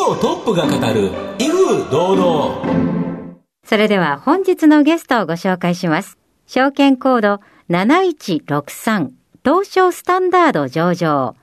企業トップが語る威風堂々それでは本日のゲストをご紹介します証券コード7163東証スタンダード上場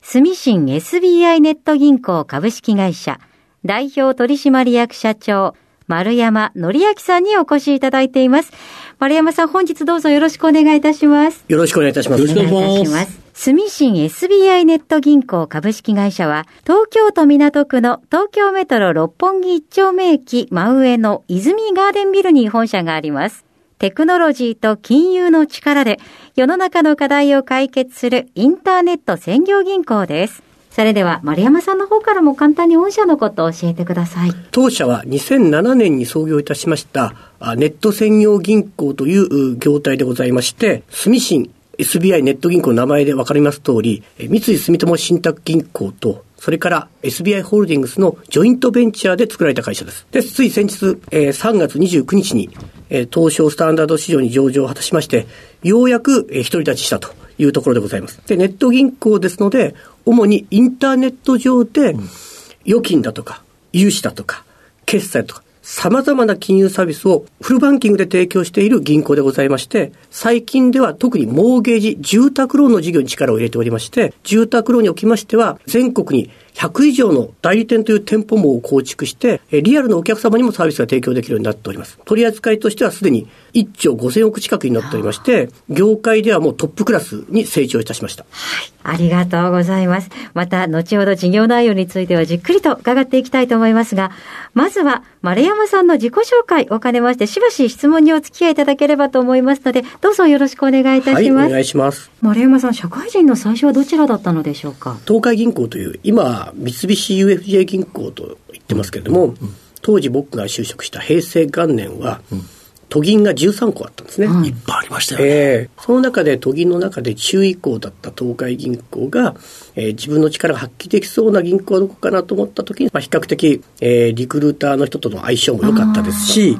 住信 SBI ネット銀行株式会社代表取締役社長丸山則明さんにお越しいただいています。丸山さん、本日どうぞよろしくお願いいたします。よろしくお願いいたします。よろしくお願いいたします。住信 SBI ネット銀行株式会社は、東京都港区の東京メトロ六本木一丁目駅真上の泉ガーデンビルに本社があります。テクノロジーと金融の力で世の中の課題を解決するインターネット専業銀行です。それでは丸山さんの方からも簡単に御社のことを教えてください。当社は2007年に創業いたしましたネット専業銀行という業態でございまして、住信 SBI ネット銀行の名前で分かります通り、三井住友信託銀行とそれから SBI ホールディングスのジョイントベンチャーで作られた会社です。で、つい先日、えー、3月29日に、えー、東証スタンダード市場に上場を果たしまして、ようやく、えー、独り立ちしたというところでございます。で、ネット銀行ですので、主にインターネット上で、預金だとか、融資だとか、決済とか、様々な金融サービスをフルバンキングで提供している銀行でございまして、最近では特にモーゲージ、住宅ローンの事業に力を入れておりまして、住宅ローンにおきましては、全国に100以上の代理店という店舗網を構築して、リアルのお客様にもサービスが提供できるようになっております。取り扱いとしてはすでに1兆5000億近くになっておりまして、業界ではもうトップクラスに成長いたしました。はい。ありがとうございます。また、後ほど事業内容についてはじっくりと伺っていきたいと思いますが、まずは、丸山さんの自己紹介を兼ねまして、しばし質問にお付き合いいただければと思いますので、どうぞよろしくお願いいたします。はい、お願いします。丸山さん、社会人の最初はどちらだったのでしょうか？東海銀行という、今、三菱 UFJ 銀行と言ってますけれども、うんうん、当時僕が就職した平成元年は、うん。都銀が13個あったんですね。いっぱいありましたよね。えー、その中で都銀の中で中位行だった東海銀行が、えー、自分の力が発揮できそうな銀行はどこかなと思った時に、まあ、比較的、えー、リクルーターの人との相性も良かったですし、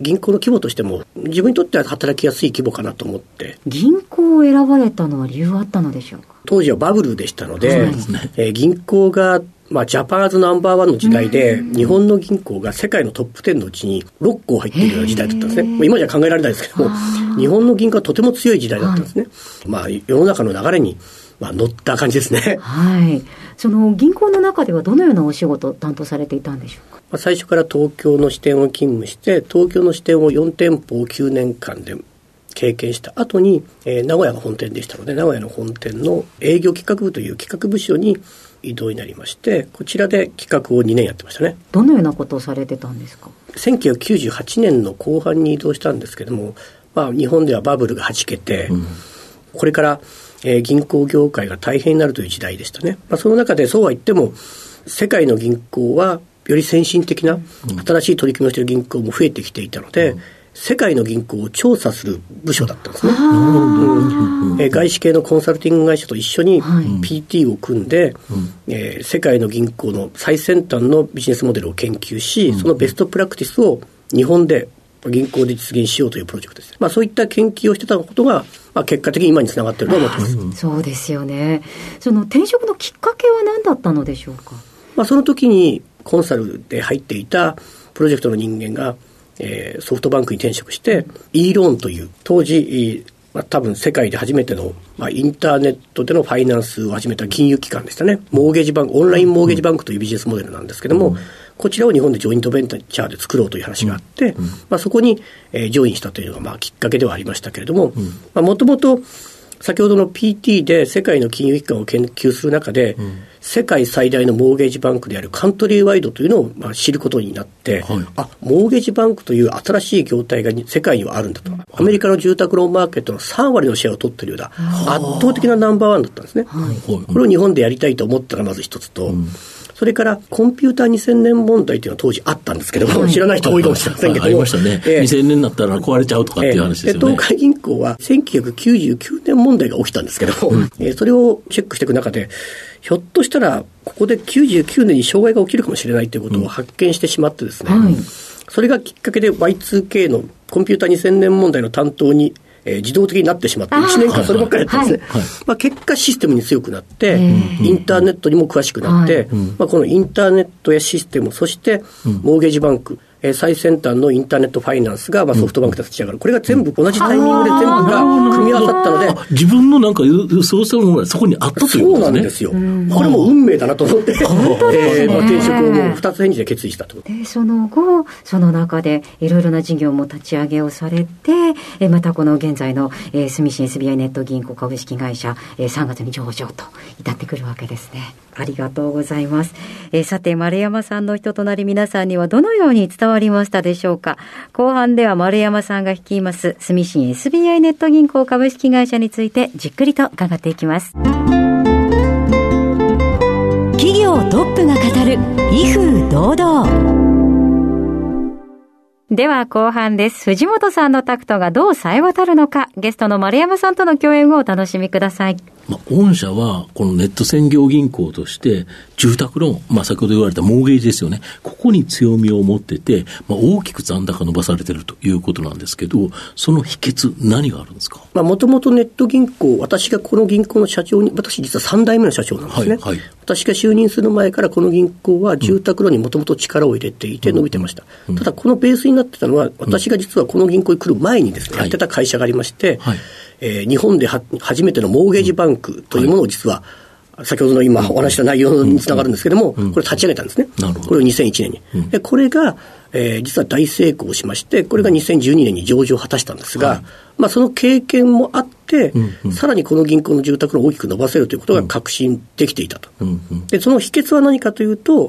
銀行の規模としても自分にとっては働きやすい規模かなと思って。銀行を選ばれたのは理由はあったのでしょうか？当時はバブルでしたので、ね。えー、銀行がまあ、ジャパンアズナンバーワンの時代で、日本の銀行が世界のトップ10のうちに6個入っているような時代だったんですね。今じゃ考えられないですけども、日本の銀行はとても強い時代だったんですね。まあ、世の中の流れに、まあ、乗った感じですね。はい。その銀行の中ではどのようなお仕事を担当されていたんでしょうか？まあ、最初から東京の支店を勤務して、東京の支店を4店舗を9年間で経験した後に、えー、名古屋が本店でしたので、名古屋の本店の営業企画部という企画部署に移動になりましてこちらで企画を2年やってましたねどのようなことをされてたんですか？1998年の後半に移動したんですけども、まあ、日本ではバブルがはじけて、うん、これから、えー、銀行業界が大変になるという時代でしたね、まあ、その中でそうは言っても世界の銀行はより先進的な新しい取り組みをしている銀行も増えてきていたので、うん。世界の銀行を調査する部署だったんですね。うん、え外資系のコンサルティング会社と一緒に PT を組んで、はい、えー、世界の銀行の最先端のビジネスモデルを研究し、そのベストプラクティスを日本で銀行で実現しようというプロジェクトです。まあそういった研究をしてたことが、まあ結果的に今につながっていると思ってます。そうですよね。その転職のきっかけは何だったのでしょうか？まあその時にコンサルで入っていたプロジェクトの人間が、えー、ソフトバンクに転職して、e ローンという、当時、まあ、多分世界で初めての、まあ、インターネットでのファイナンスを始めた金融機関でしたね。モーゲージバンク、オンラインモーゲージバンクというビジネスモデルなんですけども、こちらを日本でジョイントベンチャーで作ろうという話があって、まあ、そこに、えー、ジョインしたというのがまあきっかけではありましたけれども、もともと先ほどの PT で世界の金融機関を研究する中で、うん、世界最大のモーゲージバンクであるカントリーワイドというのをまあ知ることになって、はい、あモーゲージバンクという新しい業態が世界にはあるんだと、はい、アメリカの住宅ローンマーケットの3割のシェアを取っているような、圧倒的なナンバーワンだったんですね。はい、これを日本でやりたいと思ったらまず一つと、うんそれからコンピューター2000年問題というのは当時あったんですけども、知らない人多いかもしれませんけども。ありましたね。えー、2000年になったら壊れちゃうとかっていう話ですよね。東海銀行は1999年問題が起きたんですけども、うん、えー、それをチェックしていく中で、ひょっとしたら、ここで99年に障害が起きるかもしれないということを発見してしまってですね、それがきっかけで Y2K のコンピューター2000年問題の担当にえー、自動的になってしまって、1年間そればっかりやってですね、はい。はい、まあ、結果システムに強くなって、インターネットにも詳しくなって、まあ、このインターネットやシステム、そしてモーゲージバンク、えー、最先端のインターネットファイナンスが、まあ、ソフトバンクで立ち上がる。これが全部同じタイミングで全部が組み合わさったので。自分のなんかそうしたものがそこにあったということですね。そうなんですよ。これも運命だなと思って、えー、まあ、転職をもう二つ返事で決意したと。で、その後、その中でいろいろな事業も立ち上げをされて、えー、またこの現在の、えー、住信 SBI ネット銀行株式会社、えー、3月に上場と至ってくるわけですね。ありがとうございます。えー、さて、丸山さんの人となり皆さんにはどのように伝わりましたでしょうか？後半では丸山さんが率います、住信 SBI ネット銀行株式会社についてじっくりと伺っていきます。企業トップが語る、威風堂々。では後半です。藤本さんのタクトがどう冴え渡るのか、ゲストの丸山さんとの共演をお楽しみください。まあ、御社は、このネット専業銀行として、住宅ローン、まあ、先ほど言われたモーゲージですよね。ここに強みを持ってて、まあ、大きく残高伸ばされてるということなんですけど、その秘訣、何があるんですか？まあ、もともとネット銀行、私がこの銀行の社長に、私実は3代目の社長なんですね。はいはい、私が就任する前からこの銀行は住宅ローンにもともと力を入れていて伸びてました。うん。うん、ただ、このベースになってたのは、私が実はこの銀行に来る前にですね、やってた会社がありまして、はい。えー、日本では初めてのモーゲージバンクというものを実は、先ほどの今お話した内容につながるんですけれども、これ立ち上げたんですね。これを2001年に。で、これが、えー、実は大成功しまして、これが2012年に上場を果たしたんですが、まあその経験もあって、さらにこの銀行の住宅ローンを大きく伸ばせるということが確信できていたと。で、その秘訣は何かというと、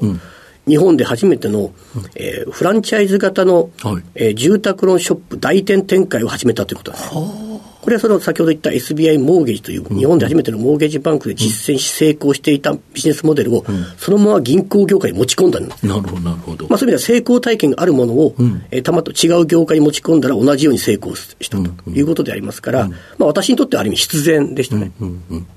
日本で初めての、えー、フランチャイズ型の、はい、えー、住宅ローンショップ代店展開を始めたということです。これはその先ほど言った SBI モーゲージという日本で初めてのモーゲージバンクで実践し成功していたビジネスモデルをそのまま銀行業界に持ち込んだんです。なるほど、なるほど。まあそういう意味では成功体験があるものを、うん、えー、たまと違う業界に持ち込んだら同じように成功したということでありますから、うん、まあ私にとってはある意味必然でしたね。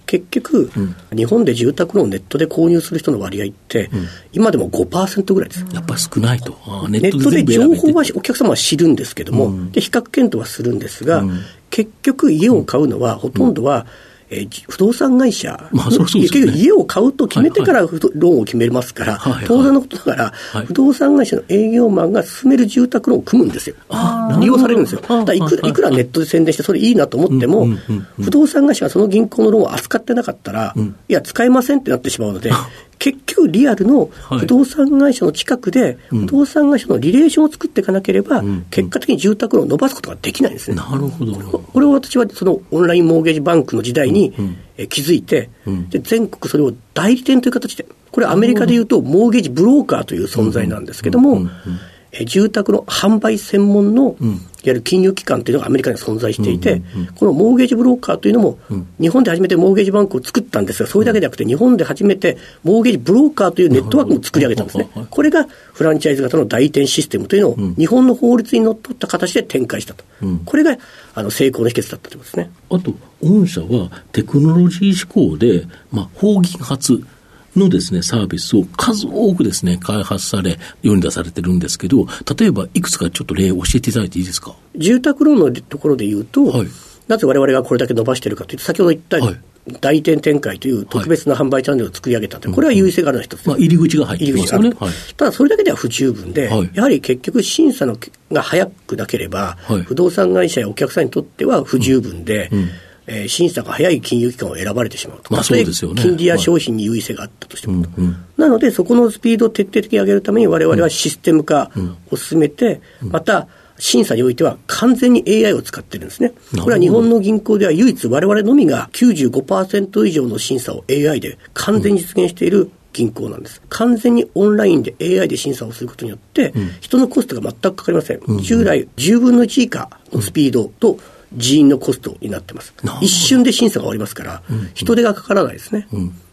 結局、日本で住宅ローンをネットで購入する人の割合って、今でも5%ぐらいです。やっぱり少ないと。ネットで情報はお客様は知るんですけども、で比較検討はするんですが、結局家を買うのは、ほとんどは、えー、不動産会社、まあそうそうね、結局家を買うと決めてから、はいはい、ローンを決めますから、はいはい、当然のことだから、はい、不動産会社の営業マンが進める住宅ローンを組むんですよ。利用されるんですよ。だいくらいくらネットで宣伝して、それいいなと思っても、不動産会社がその銀行のローンを扱ってなかったら、うん、いや、使えませんってなってしまうので、結局リアルの不動産会社の近くで、不動産会社のリレーションを作っていかなければ、結果的に住宅ローンを伸ばすことができないんですね。なるほど。これを私はそのオンラインモーゲージバンクの時代に、え気づいて、で、全国それを代理店という形で、これアメリカでいうと、モーゲージブローカーという存在なんですけども、え住宅の販売専門の、いわゆる金融機関というのがアメリカに存在していて、このモーゲージブローカーというのも、日本で初めてモーゲージバンクを作ったんですが、それだけでなくて、日本で初めてモーゲージブローカーというネットワークも作り上げたんですね。これがフランチャイズ型の代理店システムというのを、日本の法律にのっとった形で展開したと。これがあの成功の秘訣だったということですね。あと、御社はテクノロジー志向で、まあ、法銀発、のですね、サービスを数多くですね、開発され、世に出されてるんですけど、例えばいくつかちょっと例を教えていただいていいですか？住宅ローンのところで言うと、はい、なぜ我々がこれだけ伸ばしているかというと、先ほど言った、はい、代店展開という特別な販売チャンネルを作り上げたと、これは優位性があるの一つまあ、入り口が入ってますよね。はい、ただ、それだけでは不十分で、はい、やはり結局、審査のが早くなければ、はい、不動産会社やお客さんにとっては不十分で、うん。うんえー、審査が早い金融機関を選ばれてしまうと。まあ、そうですよね。金利や商品に優位性があったとしても、はいうんうん、なので、そこのスピードを徹底的に上げるために、われわれはシステム化を進めて、うん、また、審査においては完全に AI を使ってるんですね。これは日本の銀行では唯一我々のみが95%以上の審査を AI で完全に実現している銀行なんです。完全にオンラインで AI で審査をすることによって、人のコストが全くかかりません。従来10分の1以下のスピードと、人員のコストになってます。一瞬で審査が終わりますから、人手がかからないですね。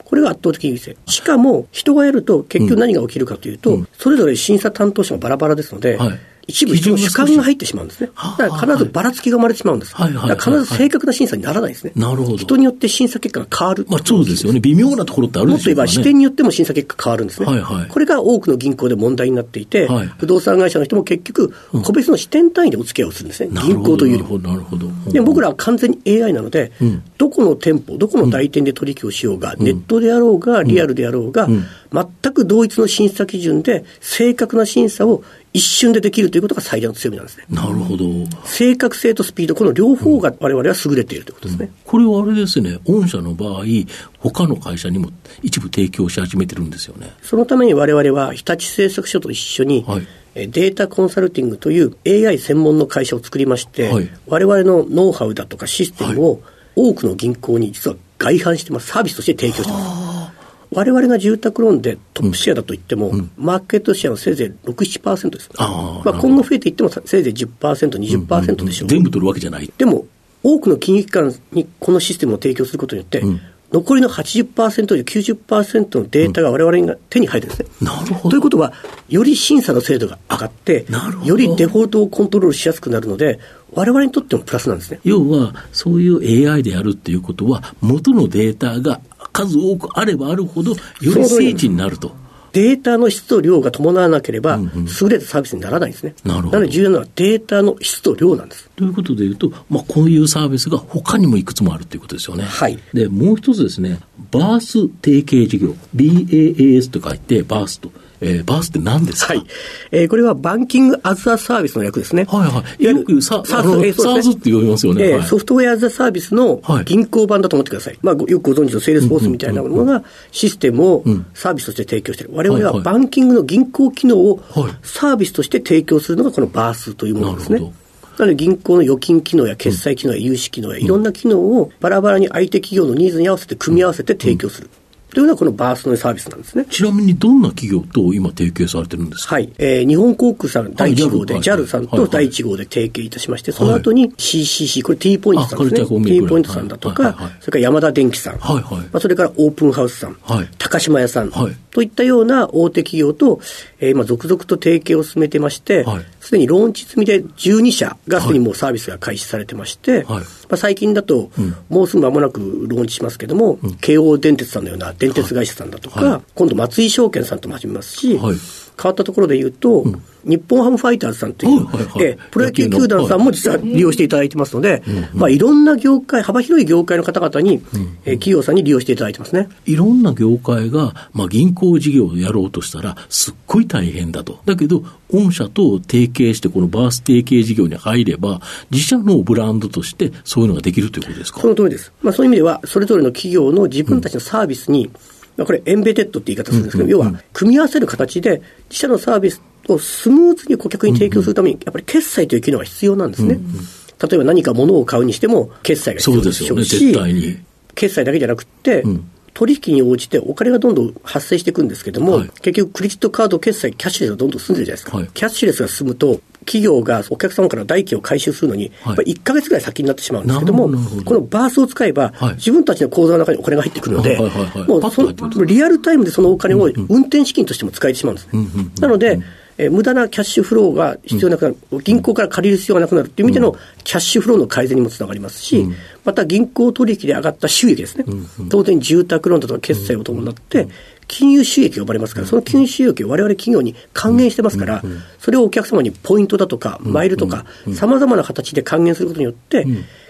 これが圧倒的優位性。しかも、人がやると結局何が起きるかというと、それぞれ審査担当者がバラバラですので、はい一部主観が入ってしまうんですね。だから必ずばらつきが生まれてしまうんです。はいはい、必ず正確な審査にならないですね。なるほど。人によって審査結果が変わる。まあそうですよね。微妙なところってあるでしょうか、ね、もっと言えば視点によっても審査結果変わるんですね。はいはい、これが多くの銀行で問題になっていて、はい、不動産会社の人も結局、個別の視点単位でお付き合いをするんですね。うん、銀行というよりも。なるほど。で僕らは完全に AI なので、うん、どこの店舗、どこの代店で取引をしようが、うん、ネットであろうが、リアルであろうが、全く同一の審査基準で正確な審査を一瞬でできるということが最大の強みなんですね。なるほど。正確性とスピード、この両方が我々は優れているということですね。うん、これはあれですね、御社の場合、他の会社にも一部提供し始めてるんですよね。そのために我々は日立製作所と一緒に、はいデータコンサルティングという AI 専門の会社を作りまして、はい、我々のノウハウだとかシステムを多くの銀行に実は外販してます、サービスとして提供してます。われわれが住宅ローンでトップシェアだと言っても、うん、マーケットシェアはせいぜい6、7%です。あまあ、今後増えていってもせいぜい10%、20%でしょう、全部取るわけじゃない。でも、多くの金融機関にこのシステムを提供することによって、うん残りの80%より90%のデータがわれわれが手に入るんですね。なるほど。ということは、より審査の精度が上がって、よりデフォルトをコントロールしやすくなるので、われわれにとってもプラスなんですね。要は、そういう AI でやるっていうことは、元のデータが数多くあればあるほど、より精緻になると。データの質と量が伴わなければ、優れたサービスにならないんですね。なるほど。なので重要なのはデータの質と量なんです。ということでいうと、まあ、こういうサービスが他にもいくつもあるということですよね。はい。で、もう一つですね、 BaaS 提携事業、BAAS と書いて、 BaaS と。えー、 BaaS って何ですか、はい。えー、これは Banking as a Service の略ですね。はいはい。よくサ SaaS、SaaS って呼びますよね、えー、 Software as a Service の銀行版だと思ってください。はい、まあ、よくご存知のセールスフォースみたいなものがシステムをサービスとして提供している。我々はバンキングの銀行機能をサービスとして提供するのがこの BaaS というものですね。なので銀行の預金機能や決済機能や融資機能やいろんな機能をバラバラに相手企業のニーズに合わせて組み合わせて提供する。というのはこのバーストのサービスなんですね。ちなみにどんな企業と今提携されてるんですか？はい。えー、日本航空さん第1号で、JAL さんと第1号で提携いたしまして、その後に CCC、これ T ポイントさんですね。T ポイントさんだとか、それから山田電機さん、はいはい。まあ、それからオープンハウスさん、はい、高島屋さん、はい、といったような大手企業と、えー、今続々と提携を進めてまして、す、で、にローンチ済みで12社がすでにもうサービスが開始されてまして、はい、まあ、最近だと、うん、もうすぐ間もなくローンチしますけれども、うん、京王電鉄さんのような電鉄会社さんだとか、はい、今度松井証券さんとも始めますし、はい変わったところで言うと、うん、日本ハムファイターズさんという、はいはい、えプロ野球球団さんも実は利用していただいてますので、まあ、いろんな業界、幅広い業界の方々に、うん、え企業さんに利用していただいてますね。いろんな業界が、まあ、銀行事業をやろうとしたら、すっごい大変だと。だけど、御社と提携して、このバース提携事業に入れば、自社のブランドとしてそういうのができるということですか？その通りです。まあ、そういう意味では、それぞれの企業の自分たちのサービスに、うんまあ、これ、エンベテッドって言い方するんですけど、要は、組み合わせる形で、自社のサービスをスムーズに顧客に提供するために、やっぱり決済という機能が必要なんですね。例えば何か物を買うにしても、決済が必要でしょうし、うね、決済だけじゃなくて、うん。取引に応じてお金がどんどん発生していくんですけども、はい、結局クレジットカード決済、キャッシュレスがどんどん進んでるじゃないですか。はい、キャッシュレスが進むと、企業がお客様から代金を回収するのに、やっぱり1か月ぐらい先になってしまうんですけども、このバースを使えば、自分たちの口座の中にお金が入ってくるので、もうそのリアルタイムでそのお金を運転資金としても使えてしまうんですね。なので、え無駄なキャッシュフローが必要なくなる、うん、銀行から借りる必要がなくなるという意味でのキャッシュフローの改善にもつながりますし、うん、また銀行取引で上がった収益ですね、うん、当然住宅ローンだとか決済を伴って、金融収益が呼ばれますから、その金融収益をわれわれ企業に還元してますから、それをお客様にポイントだとか、マイルとか、さまざまな形で還元することによって、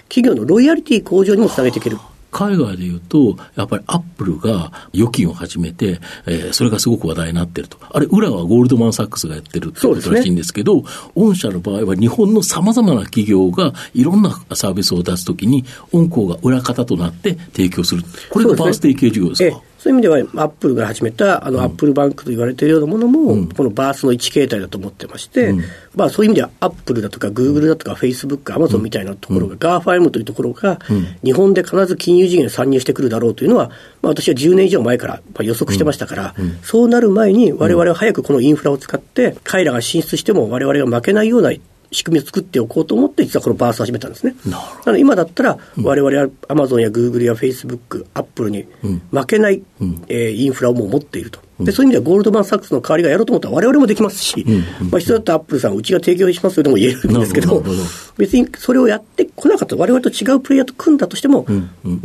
企業のロイヤリティ向上にもつなげていける。海外で言うと、やっぱりアップルが預金を始めて、えー、それがすごく話題になってると。あれ、裏はゴールドマン・サックスがやってるってことらしいんですけど、ね、御社の場合は日本の様々な企業がいろんなサービスを出すときに、御行が裏方となって提供する。これが BaaS 提携事業ですかそういう意味では、アップルが始めた、あの、アップルバンクと言われているようなものも、この BaaS の一形態だと思ってまして、まあそういう意味では、アップルだとか、グーグルだとか、フェイスブック、アマゾンみたいなところが、 GAFAM というところが、日本で必ず金融事業に参入してくるだろうというのは、まあ私は10年以上前から予測してましたから、そうなる前に、われわれは早くこのインフラを使って、彼らが進出しても、われわれが負けないような仕組みを作っておこうと思って、実はこの BaaS を始めたんですね。なので今だったら、われわれはアマゾンやグーグルやフェイスブック、アップルに負けない、うん、えー、インフラをもう持っていると。でそういう意味ではゴールドマン・サックスの代わりがやろうと思ったらわれわれもできますし、まあ、必要だったらアップルさん、うちが提供しますよでも言えるんですけど、別にそれをやってこなかったわれわれと違うプレイヤーと組んだとしても、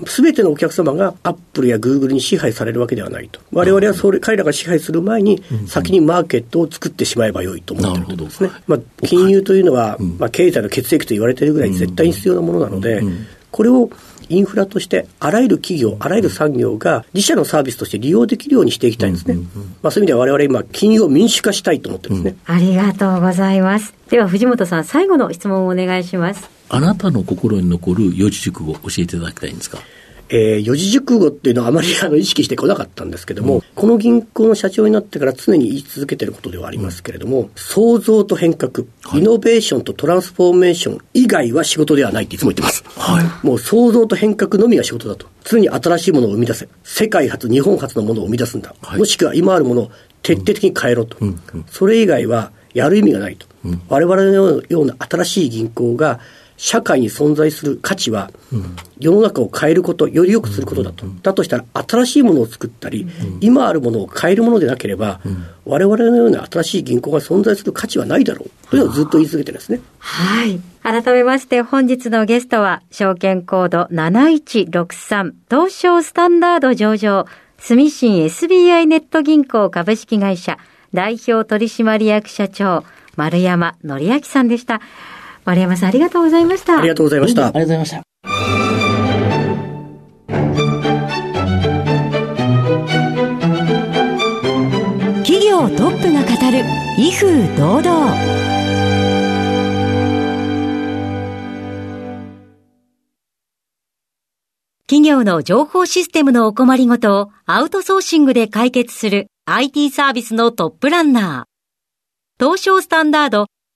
す、べ、てのお客様がアップルやグーグルに支配されるわけではないと。われわれはそれ彼らが支配する前に、先にマーケットを作ってしまえばよいと思ってるんですね。まあ、金融というのは、まあ、経済の血液と言われているぐらい絶対に必要なものなので、これをインフラとしてあらゆる企業、あらゆる産業が自社のサービスとして利用できるようにしていきたいんですね。まあそういう意味では我々今、金融を民主化したいと思ってるんですね、うん、ありがとうございます。では藤本さん、最後の質問をお願いします。あなたの心に残る四字熟語を教えていただきたいんですか？えー、四字熟語っていうのはあまりあの意識してこなかったんですけども、うん、この銀行の社長になってから常に言い続けてることではありますけれども、うん、創造と変革、イノベーションとトランスフォーメーション以外は仕事ではないっていつも言ってます。はい、もう創造と変革のみが仕事だと。常に新しいものを生み出せ。世界初、日本初のものを生み出すんだ。はい、もしくは今あるものを徹底的に変えろと。うん、それ以外はやる意味がないと。我々のような新しい銀行が社会に存在する価値は、世の中を変えること、より良くすることだと。だとしたら、新しいものを作ったり、今あるものを変えるものでなければ、我々のような新しい銀行が存在する価値はないだろう。というのをずっと言い続けてるんですね。はい。改めまして本日のゲストは、証券コード7163、東証スタンダード上場、住信 SBI ネット銀行株式会社、代表取締役社長、丸山則明さんでした。丸山さんありがとうございました。ありがとうございました。ありがとうございました。企業トップが語る威風堂々。企業の情報システムのお困りごとをアウトソーシングで解決する IT サービスのトップランナー。東証スタンダード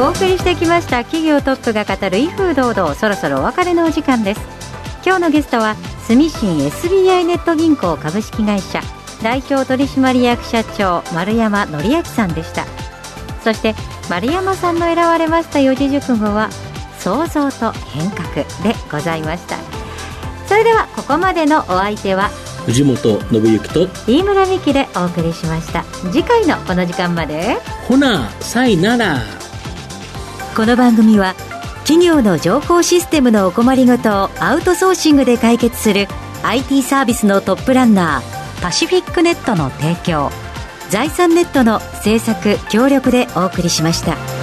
お送りしてきました企業トップが語る威風堂々そろそろお別れのお時間です。今日のゲストは住信 SBI ネット銀行株式会社代表取締役社長丸山則明さんでした。そして丸山さんの選ばれました四字熟語は創造と変革でございました。それではここまでのお相手は藤本信之と飯村美希でお送りしました。次回のこの時間まで。ほなさいならこの番組は企業の情報システムのお困りごとをアウトソーシングで解決する IT サービスのトップランナーパシフィックネットの提供財産ネットの制作協力でお送りしました。